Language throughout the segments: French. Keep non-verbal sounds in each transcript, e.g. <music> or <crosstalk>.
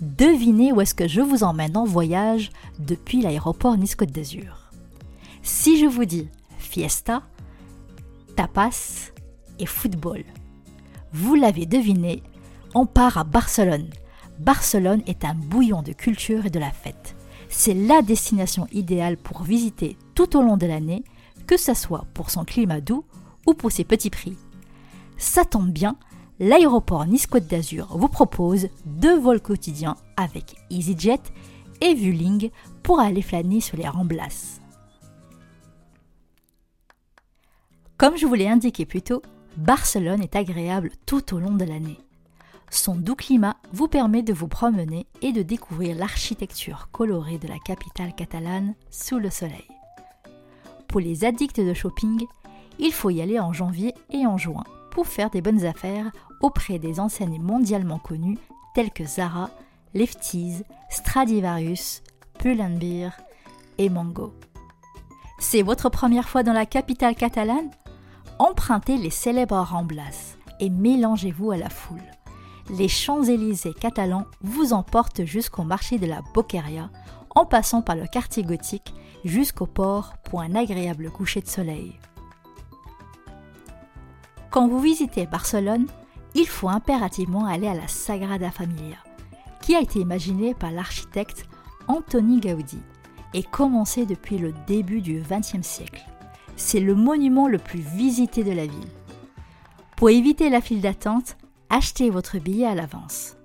Devinez où est-ce que je vous emmène en voyage depuis l'aéroport Nice-Côte d'Azur. Si je vous dis fiesta, tapas et football, vous l'avez deviné, on part à Barcelone. Barcelone est un bouillon de culture et de la fête. C'est la destination idéale pour visiter tout au long de l'année, que ce soit pour son climat doux ou pour ses petits prix. Ça tombe bien, l'aéroport Nice-Côte d'Azur vous propose deux vols quotidiens avec EasyJet et Vueling pour aller flâner sur les Ramblas. Comme je vous l'ai indiqué plus tôt, Barcelone est agréable tout au long de l'année. Son doux climat vous permet de vous promener et de découvrir l'architecture colorée de la capitale catalane sous le soleil. Pour les addicts de shopping, il faut y aller en janvier et en juin pour faire des bonnes affaires auprès des enseignes mondialement connues telles que Zara, Lefties, Stradivarius, Pull&Bear et Mango. C'est votre première fois dans la capitale catalane? Empruntez les célèbres Ramblas et mélangez-vous à la foule. Les Champs-Élysées catalans vous emportent jusqu'au marché de la Boqueria en passant par le quartier gothique jusqu'au port pour un agréable coucher de soleil. Quand vous visitez Barcelone, il faut impérativement aller à la Sagrada Familia, qui a été imaginée par l'architecte Antoni Gaudi et commencée depuis le début du XXe siècle. C'est le monument le plus visité de la ville. Pour éviter la file d'attente, achetez votre billet à l'avance.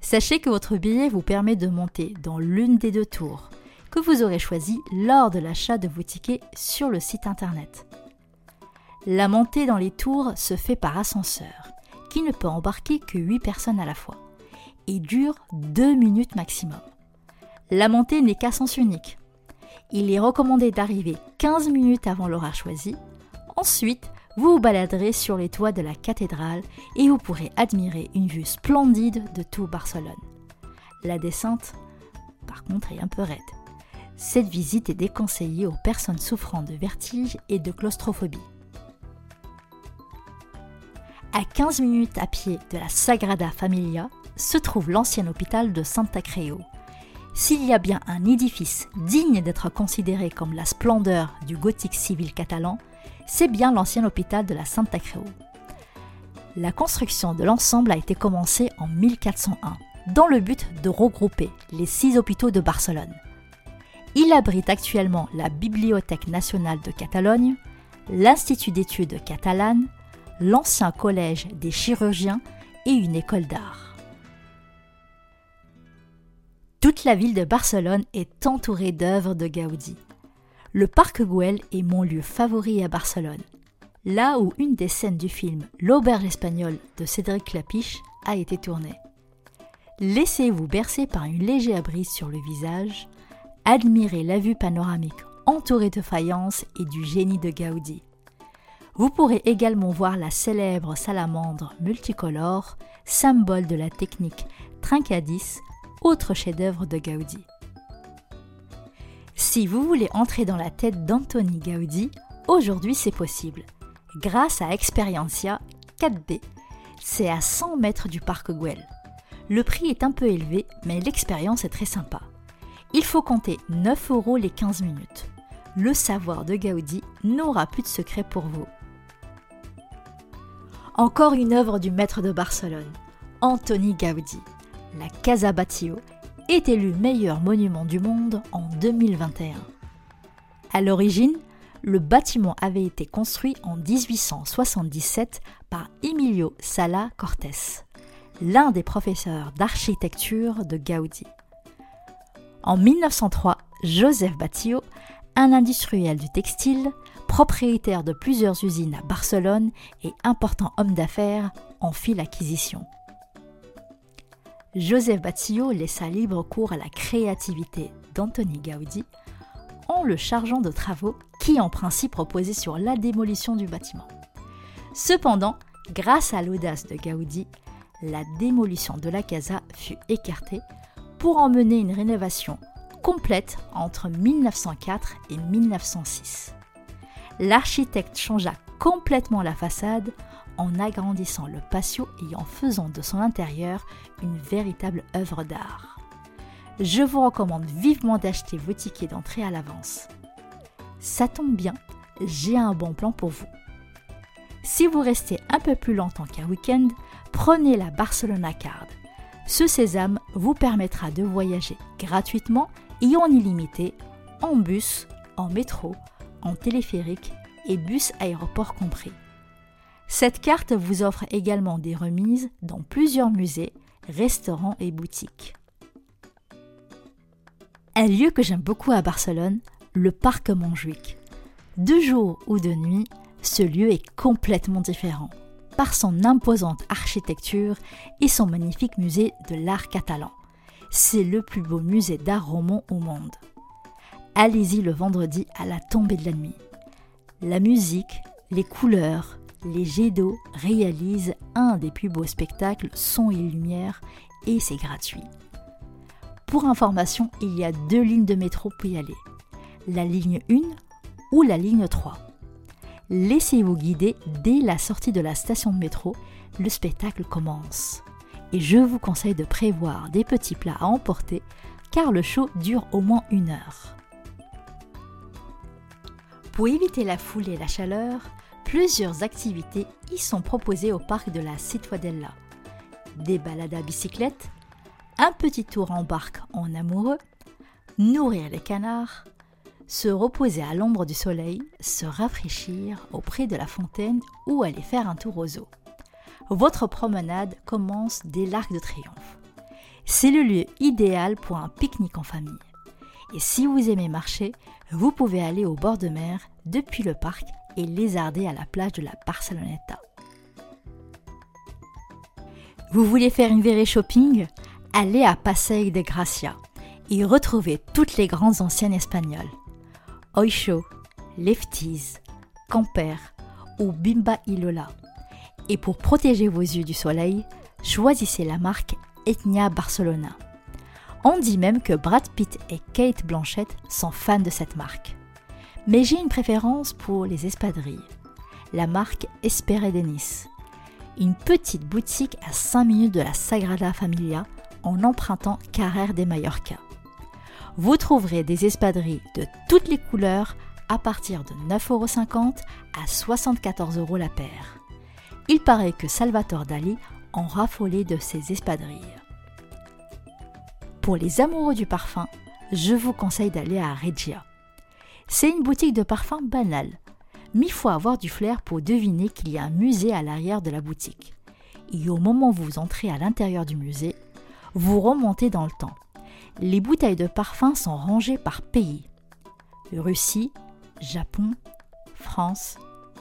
Sachez que votre billet vous permet de monter dans l'une des deux tours que vous aurez choisies lors de l'achat de vos tickets sur le site internet. La montée dans les tours se fait par ascenseur, qui ne peut embarquer que 8 personnes à la fois, et dure 2 minutes maximum. La montée n'est qu'à sens unique. Il est recommandé d'arriver 15 minutes avant l'horaire choisi. Ensuite, vous vous baladerez sur les toits de la cathédrale et vous pourrez admirer une vue splendide de tout Barcelone. La descente, par contre, est un peu raide. Cette visite est déconseillée aux personnes souffrant de vertige et de claustrophobie. À 15 minutes à pied de la Sagrada Familia se trouve l'ancien hôpital de Santa Creu. S'il y a bien un édifice digne d'être considéré comme la splendeur du gothique civil catalan, c'est bien l'ancien hôpital de la Santa Creu. La construction de l'ensemble a été commencée en 1401 dans le but de regrouper les six hôpitaux de Barcelone. Il abrite actuellement la Bibliothèque nationale de Catalogne, l'Institut d'études catalanes, l'ancien collège des chirurgiens et une école d'art. Toute la ville de Barcelone est entourée d'œuvres de Gaudi. Le parc Güell est mon lieu favori à Barcelone, là où une des scènes du film L'auberge espagnole de Cédric Clapiche a été tournée. Laissez-vous bercer par une légère brise sur le visage, admirez la vue panoramique entourée de faïences et du génie de Gaudi. Vous pourrez également voir la célèbre salamandre multicolore, symbole de la technique Trincadis, autre chef-d'œuvre de Gaudi. Si vous voulez entrer dans la tête d'Antoni Gaudi, aujourd'hui c'est possible. Grâce à Experiencia 4D, c'est à 100 mètres du parc Güell. Le prix est un peu élevé, mais l'expérience est très sympa. Il faut compter 9 euros les 15 minutes. Le savoir de Gaudi n'aura plus de secret pour vous. Encore une œuvre du maître de Barcelone, Antoni Gaudi. La Casa Batlló est élue meilleur monument du monde en 2021. À l'origine, le bâtiment avait été construit en 1877 par Emilio Sala Cortés, l'un des professeurs d'architecture de Gaudi. En 1903, Joseph Batlló, un industriel du textile, propriétaire de plusieurs usines à Barcelone et important homme d'affaires, en fit l'acquisition. Joseph Batillo laissa libre cours à la créativité d'Antoni Gaudi en le chargeant de travaux qui en principe reposaient sur la démolition du bâtiment. Cependant, grâce à l'audace de Gaudi, la démolition de la casa fut écartée pour emmener une rénovation complète entre 1904 et 1906. L'architecte changea complètement la façade en agrandissant le patio et en faisant de son intérieur une véritable œuvre d'art. Je vous recommande vivement d'acheter vos tickets d'entrée à l'avance. Ça tombe bien, j'ai un bon plan pour vous. Si vous restez un peu plus longtemps qu'un week-end, prenez la Barcelona Card. Ce sésame vous permettra de voyager gratuitement et en illimité en bus, en métro, en téléphérique et bus aéroport compris. Cette carte vous offre également des remises dans plusieurs musées, restaurants et boutiques. Un lieu que j'aime beaucoup à Barcelone, le parc Montjuic. De jour ou de nuit, ce lieu est complètement différent par son imposante architecture et son magnifique musée de l'art catalan. C'est le plus beau musée d'art roman au monde. Allez-y le vendredi à la tombée de la nuit. La musique, les couleurs, les jets d'eau réalisent un des plus beaux spectacles son et lumière et c'est gratuit. Pour information, il y a deux lignes de métro pour y aller. La ligne 1 ou la ligne 3. Laissez-vous guider dès la sortie de la station de métro, le spectacle commence. Et je vous conseille de prévoir des petits plats à emporter car le show dure au moins une heure. Pour éviter la foule et la chaleur, Plusieurs activités y sont proposées au parc de la Citadella. Des balades à bicyclette, un petit tour en barque en amoureux, nourrir les canards, se reposer à l'ombre du soleil, se rafraîchir auprès de la fontaine ou aller faire un tour aux eaux. Votre promenade commence dès l'Arc de Triomphe. C'est le lieu idéal pour un pique-nique en famille. Et si vous aimez marcher, vous pouvez aller au bord de mer depuis le parc et lézarder à la plage de la Barceloneta. Vous voulez faire une virée shopping? Allez à Passeig de Gracia et retrouvez toutes les grandes anciennes espagnoles. Oisho, Lefties, Camper ou Bimba Ilola. Et pour protéger vos yeux du soleil, choisissez la marque Etnia Barcelona. On dit même que Brad Pitt et Kate Blanchett sont fans de cette marque. Mais j'ai une préférence pour les espadrilles. La marque Espere de Nice. Une petite boutique à 5 minutes de la Sagrada Familia en empruntant Carrère des Mallorca. Vous trouverez des espadrilles de toutes les couleurs à partir de 9,50€ à 74€ la paire. Il paraît que Salvatore Dali en raffolait de ces espadrilles. Pour les amoureux du parfum, je vous conseille d'aller à Regia. C'est une boutique de parfums banale, mais il faut avoir du flair pour deviner qu'il y a un musée à l'arrière de la boutique. Et au moment où vous entrez à l'intérieur du musée, vous remontez dans le temps. Les bouteilles de parfums sont rangées par pays. Russie, Japon, France,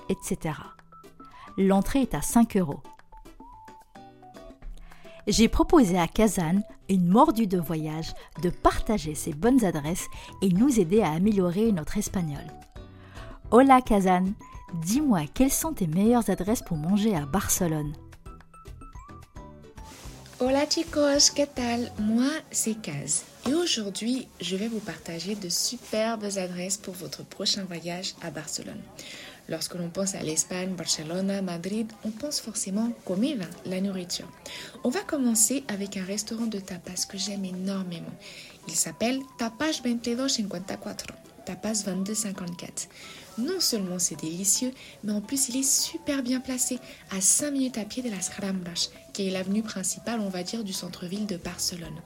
etc. L'entrée est à 5 euros. J'ai proposé à Kazan une mordue de voyage, de partager ses bonnes adresses et nous aider à améliorer notre espagnol. Hola Kazan, dis-moi quelles sont tes meilleures adresses pour manger à Barcelone? Hola chicos, ¿qué tal? Moi, c'est Kaz. Et aujourd'hui, je vais vous partager de superbes adresses pour votre prochain voyage à Barcelone. Lorsque l'on pense à l'Espagne, Barcelone, Madrid, on pense forcément comida, la nourriture. On va commencer avec un restaurant de tapas que j'aime énormément. Il s'appelle Tapas 2254. Tapas 2254. Non seulement c'est délicieux, mais en plus il est super bien placé, à 5 minutes à pied de las Ramblas, qui est l'avenue principale, on va dire, du centre-ville de Barcelone.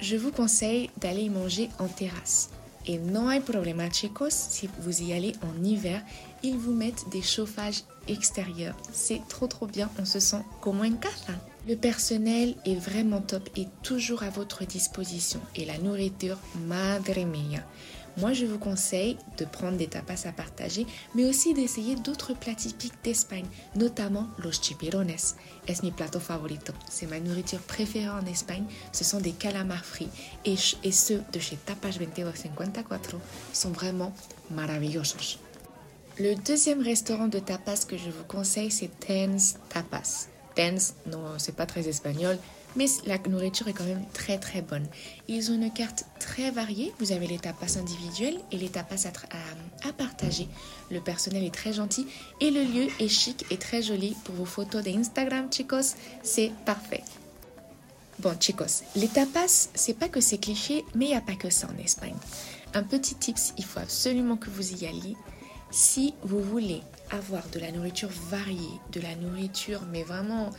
Je vous conseille d'aller y manger en terrasse. Et non hay problema chicos, si vous y allez en hiver, ils vous mettent des chauffages extérieurs. C'est trop trop bien, on se sent comme en casa. Le personnel est vraiment top et toujours à votre disposition. Et la nourriture, madre mia. Moi, je vous conseille de prendre des tapas à partager, mais aussi d'essayer d'autres plats typiques d'Espagne, notamment los chipirones. Es mi plato favorito. C'est ma nourriture préférée en Espagne. Ce sont des calamars frits et, ceux de chez Tapas 2254 sont vraiment maravillosos. Le deuxième restaurant de tapas que je vous conseille, c'est Tens Tapas. Tens, non, c'est pas très espagnol, mais la nourriture est quand même très très bonne. Ils ont une carte très variée. Vous avez les tapas individuels et les tapas à, à, partager. Le personnel est très gentil et le lieu est chic et très joli pour vos photos d'Instagram, chicos. C'est parfait. Bon, chicos, les tapas, c'est pas que c'est cliché, mais il n'y a pas que ça en Espagne. Un petit tips, il faut absolument que vous y alliez. Si vous voulez avoir de la nourriture variée, de la nourriture, mais vraiment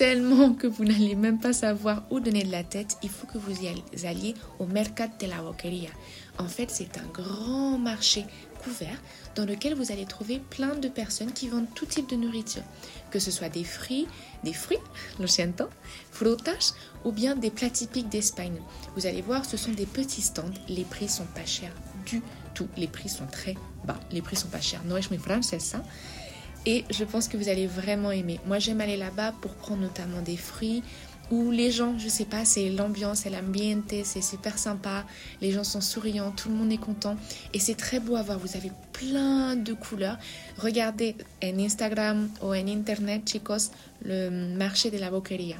tellement que vous n'allez même pas savoir où donner de la tête, il faut que vous y alliez au Mercat de la Boqueria. En fait, c'est un grand marché couvert dans lequel vous allez trouver plein de personnes qui vendent tout type de nourriture, que ce soit des fruits, des fruits, lo siento, frutas ou bien des plats typiques d'Espagne. Vous allez voir, ce sont des petits stands, les prix sont pas chers du tout, les prix sont très bas, les prix sont pas chers. No es francesa. Et je pense que vous allez vraiment aimer. Moi, j'aime aller là-bas pour prendre notamment des fruits où les gens, je sais pas, c'est l'ambiance, c'est l'ambiente, c'est super sympa. Les gens sont souriants, tout le monde est content. Et c'est très beau à voir. Vous avez plein de couleurs. Regardez en Instagram ou en Internet, chicos, le marché de la boqueria.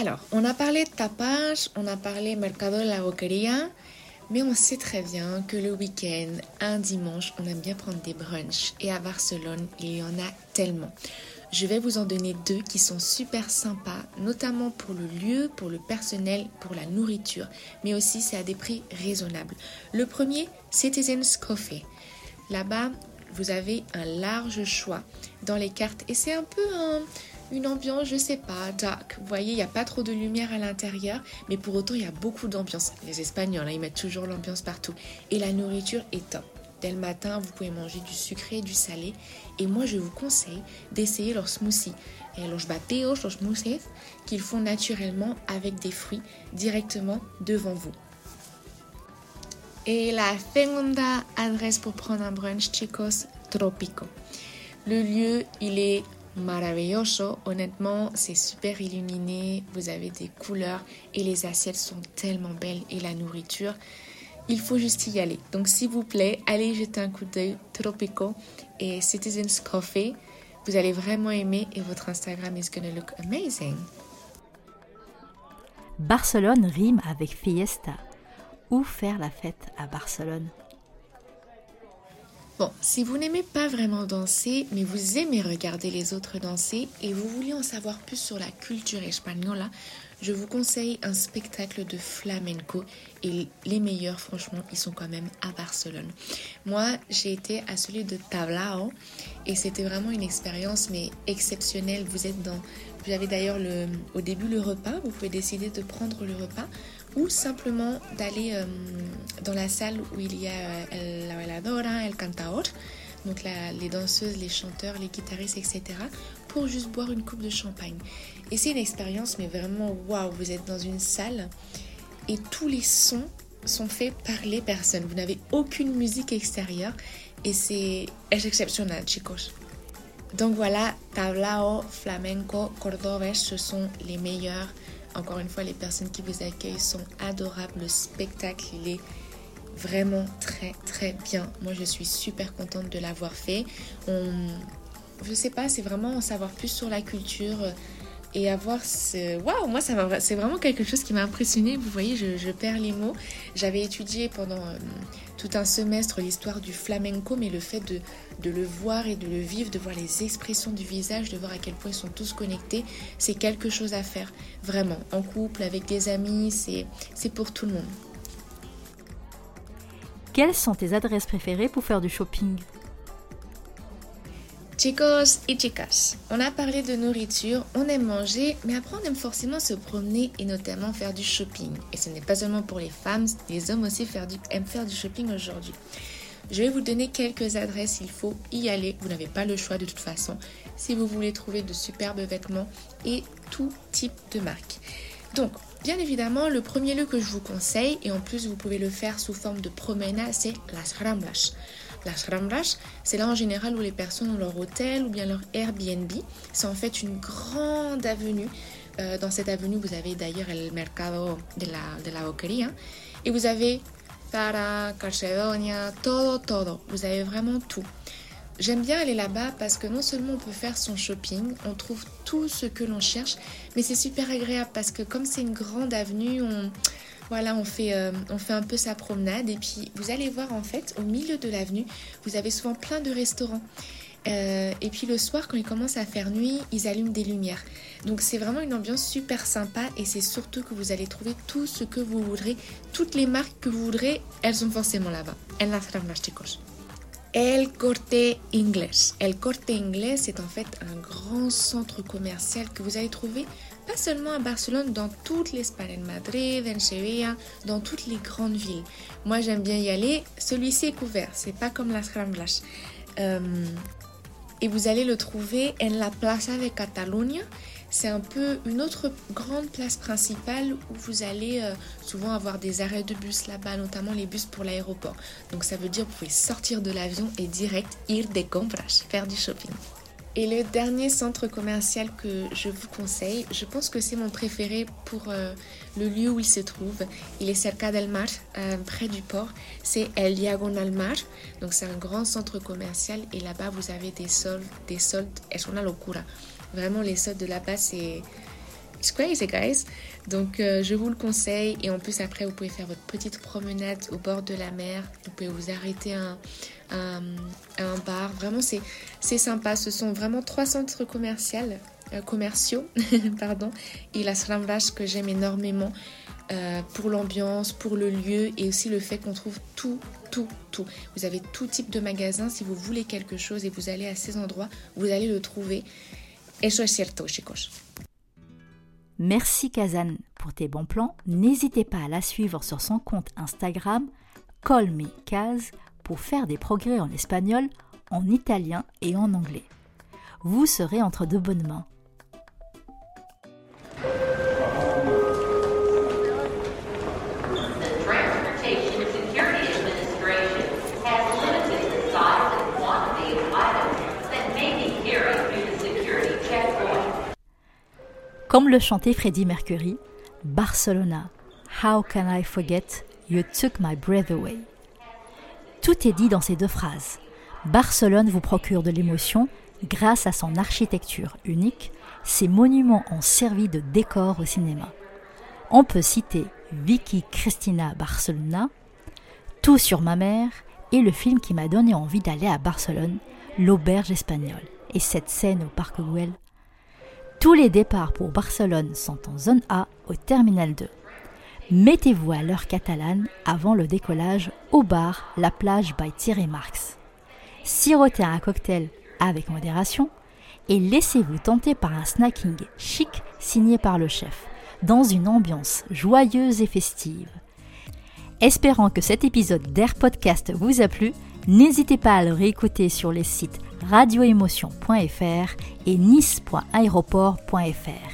Alors, on a parlé de tapas, on a parlé mercado de la boqueria. Mais on sait très bien que le week-end, un dimanche, on aime bien prendre des brunchs. Et à Barcelone, il y en a tellement. Je vais vous en donner deux qui sont super sympas, notamment pour le lieu, pour le personnel, pour la nourriture, mais aussi c'est à des prix raisonnables. Le premier, Citizens Coffee. Là-bas, vous avez un large choix dans les cartes et c'est un peu un, une ambiance, je sais pas, dark. Vous voyez, il n'y a pas trop de lumière à l'intérieur, mais pour autant, il y a beaucoup d'ambiance. Les Espagnols, hein, ils mettent toujours l'ambiance partout. Et la nourriture est top. Dès le matin, vous pouvez manger du sucré et du salé. Et moi, je vous conseille d'essayer leurs smoothies. Et los bateos, los smoothies, qu'ils font naturellement avec des fruits directement devant vous. Et la segunda adresse pour prendre un brunch, chicos, Tropico. Le lieu, il est maravilloso. Honnêtement, c'est super illuminé. Vous avez des couleurs et les assiettes sont tellement belles et la nourriture. Il faut juste y aller. Donc, s'il vous plaît, allez jeter un coup d'œil Tropico et Citizens Coffee. Vous allez vraiment aimer et votre Instagram is gonna look amazing. Barcelone rime avec fiesta. Où faire la fête à Barcelone? Bon, si vous n'aimez pas vraiment danser, mais vous aimez regarder les autres danser et vous voulez en savoir plus sur la culture espagnole, je vous conseille un spectacle de flamenco et les meilleurs, franchement, ils sont quand même à Barcelone. Moi, j'ai été à celui de Tablao et c'était vraiment une expérience mais exceptionnelle. Vous êtes dans, vous avez d'ailleurs le, au début le repas, vous pouvez décider de prendre le repas ou simplement d'aller euh, dans la salle où il y a euh, la bailadora, el cantaor, donc les danseuses, les chanteurs, les guitaristes, etc., pour juste boire une coupe de champagne. Et c'est une expérience, mais vraiment, waouh, vous êtes dans une salle et tous les sons sont faits par les personnes. Vous n'avez aucune musique extérieure et c'est exceptionnel, chicos. Donc voilà, tablao, flamenco, cordobés, ce sont les meilleurs encore une fois, les personnes qui vous accueillent sont adorables. Le spectacle, il est vraiment très très bien. Moi, je suis super contente de l'avoir fait. On, je sais pas, c'est vraiment en savoir plus sur la culture et avoir ce... Waouh, moi, c'est vraiment quelque chose qui m'a impressionné. Vous voyez, je, perds les mots. J'avais étudié pendant euh, tout un semestre l'histoire du flamenco, mais le fait de, de, le voir et de le vivre, de voir les expressions du visage, de voir à quel point ils sont tous connectés, c'est quelque chose à faire. Vraiment, en couple, avec des amis, c'est pour tout le monde. Quelles sont tes adresses préférées pour faire du shopping? Chicos et chicas, on a parlé de nourriture, on aime manger, mais après on aime forcément se promener et notamment faire du shopping. Et ce n'est pas seulement pour les femmes, les hommes aussi aiment faire du shopping aujourd'hui. Je vais vous donner quelques adresses, il faut y aller, vous n'avez pas le choix de toute façon, si vous voulez trouver de superbes vêtements et tout type de marque. Donc, Bien évidemment, le premier lieu que je vous conseille, et en plus vous pouvez le faire sous forme de promenade, c'est Las Ramblas. Las Ramblas, c'est là en général où les personnes ont leur hôtel ou bien leur Airbnb. C'est en fait une grande avenue. Euh, dans cette avenue, vous avez d'ailleurs le mercado de la, de la boquería. Et vous avez Zara, Calcedonia, todo, todo. Vous avez vraiment tout. J'aime bien aller là-bas parce que non seulement on peut faire son shopping, on trouve tout ce que l'on cherche, mais c'est super agréable parce que comme c'est une grande avenue, on, voilà, on fait, euh, on fait un peu sa promenade et puis vous allez voir en fait au milieu de l'avenue, vous avez souvent plein de restaurants. Euh, et puis le soir, quand il commence à faire nuit, ils allument des lumières. Donc c'est vraiment une ambiance super sympa et c'est surtout que vous allez trouver tout ce que vous voudrez. Toutes les marques que vous voudrez, elles sont forcément là-bas. En las chicos. El Corte Inglés. El Corte Inglés, c'est en fait un grand centre commercial que vous allez trouver pas seulement à Barcelone, dans toute l'Espagne, en Madrid, en Sevilla, dans toutes les grandes villes. Moi, j'aime bien y aller. Celui-ci est couvert, c'est pas comme Las Ramblas. Euh, et vous allez le trouver en la Plaza de Catalunya. C'est un peu une autre grande place principale où vous allez euh, souvent avoir des arrêts de bus là-bas, notamment les bus pour l'aéroport. Donc ça veut dire que vous pouvez sortir de l'avion et direct ir de compras, faire du shopping. Et le dernier centre commercial que je vous conseille, je pense que c'est mon préféré pour euh, le lieu où il se trouve. Il est cerca del mar, euh, près du port. C'est El Diagonal Mar. Donc c'est un grand centre commercial et là-bas vous avez des soldes, des soldes. Es una locura. Vraiment les soldes de là-bas c'est It's crazy, guys. Donc, euh, je vous le conseille. Et en plus, après, vous pouvez faire votre petite promenade au bord de la mer. Vous pouvez vous arrêter à un, un, bar. Vraiment, c'est sympa. Ce sont vraiment trois centres commerciaux, euh, commerciaux <laughs> pardon, et la Ramblas que j'aime énormément euh, pour l'ambiance, pour le lieu et aussi le fait qu'on trouve tout, tout, tout. Vous avez tout type de magasin. Si vous voulez quelque chose et vous allez à ces endroits, vous allez le trouver. Eso es cierto, chicos. Merci Kazan pour tes bons plans. N'hésitez pas à la suivre sur son compte Instagram Call Me Kaz pour faire des progrès en espagnol, en italien et en anglais. Vous serez entre de bonnes mains. Comme le chantait Freddie Mercury, Barcelona, How can I forget You took my breath away? Tout est dit dans ces deux phrases. Barcelone vous procure de l'émotion grâce à son architecture unique, ses monuments ont servi de décor au cinéma. On peut citer Vicky Cristina Barcelona, Tout sur ma mère et le film qui m'a donné envie d'aller à Barcelone, L'auberge espagnole, et cette scène au parc Güell tous les départs pour Barcelone sont en zone A au terminal 2. Mettez-vous à l'heure catalane avant le décollage au bar La Plage by Thierry Marx. Sirotez un cocktail avec modération et laissez-vous tenter par un snacking chic signé par le chef, dans une ambiance joyeuse et festive. Espérant que cet épisode d'Air Podcast vous a plu, n'hésitez pas à le réécouter sur les sites radioémotion.fr et nice.aéroport.fr.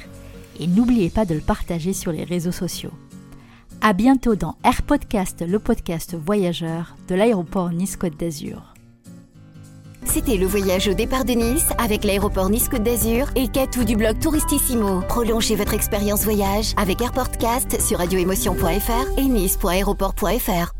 Et n'oubliez pas de le partager sur les réseaux sociaux. À bientôt dans Air Podcast, le podcast voyageur de l'aéroport Nice-Côte d'Azur. C'était le voyage au départ de Nice avec l'aéroport Nice-Côte d'Azur et Katou du blog Touristissimo. Prolongez votre expérience voyage avec AirPodcast sur radioémotion.fr et nice.aéroport.fr.